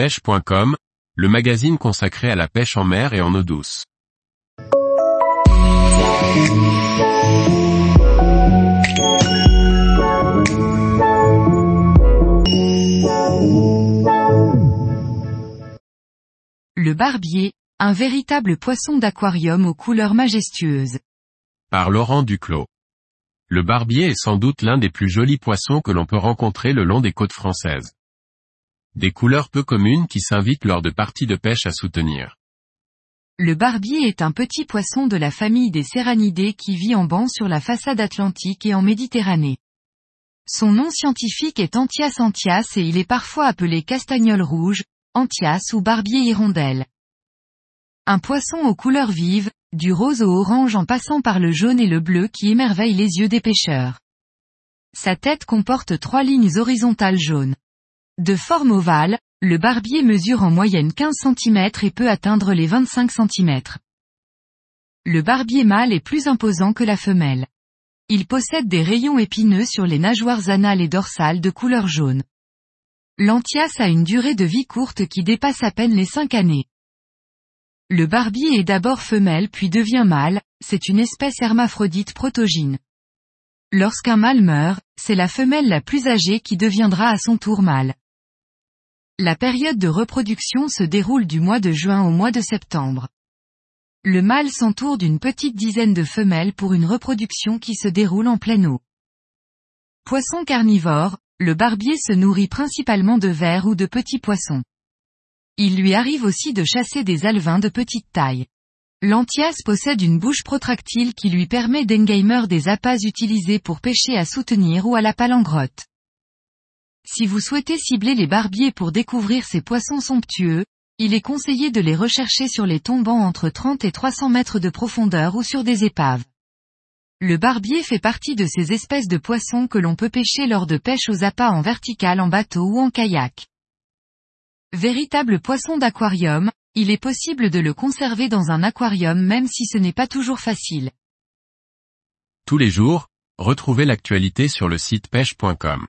pêche.com, le magazine consacré à la pêche en mer et en eau douce. Le barbier, un véritable poisson d'aquarium aux couleurs majestueuses. Par Laurent Duclos. Le barbier est sans doute l'un des plus jolis poissons que l'on peut rencontrer le long des côtes françaises. Des couleurs peu communes qui s'invitent lors de parties de pêche à soutenir. Le barbier est un petit poisson de la famille des Serranidés qui vit en banc sur la façade atlantique et en Méditerranée. Son nom scientifique est Anthias anthias et il est parfois appelé castagnole rouge, anthias ou barbier hirondelle. Un poisson aux couleurs vives, du rose au orange en passant par le jaune et le bleu qui émerveille les yeux des pêcheurs. Sa tête comporte trois lignes horizontales jaunes. De forme ovale, le barbier mesure en moyenne 15 cm et peut atteindre les 25 cm. Le barbier mâle est plus imposant que la femelle. Il possède des rayons épineux sur les nageoires anales et dorsales de couleur jaune. L'antias a une durée de vie courte qui dépasse à peine les 5 années. Le barbier est d'abord femelle puis devient mâle, c'est une espèce hermaphrodite protogyne. Lorsqu'un mâle meurt, c'est la femelle la plus âgée qui deviendra à son tour mâle. La période de reproduction se déroule du mois de juin au mois de septembre. Le mâle s'entoure d'une petite dizaine de femelles pour une reproduction qui se déroule en pleine eau. Poisson carnivore, le barbier se nourrit principalement de vers ou de petits poissons. Il lui arrive aussi de chasser des alevins de petite taille. L'antias possède une bouche protractile qui lui permet d'engamer des appâts utilisés pour pêcher à soutenir ou à la palangrotte. Si vous souhaitez cibler les barbiers pour découvrir ces poissons somptueux, il est conseillé de les rechercher sur les tombants entre 30 et 300 mètres de profondeur ou sur des épaves. Le barbier fait partie de ces espèces de poissons que l'on peut pêcher lors de pêche aux appâts en vertical en bateau ou en kayak. Véritable poisson d'aquarium, il est possible de le conserver dans un aquarium même si ce n'est pas toujours facile. Tous les jours, retrouvez l'actualité sur le site pêche.com.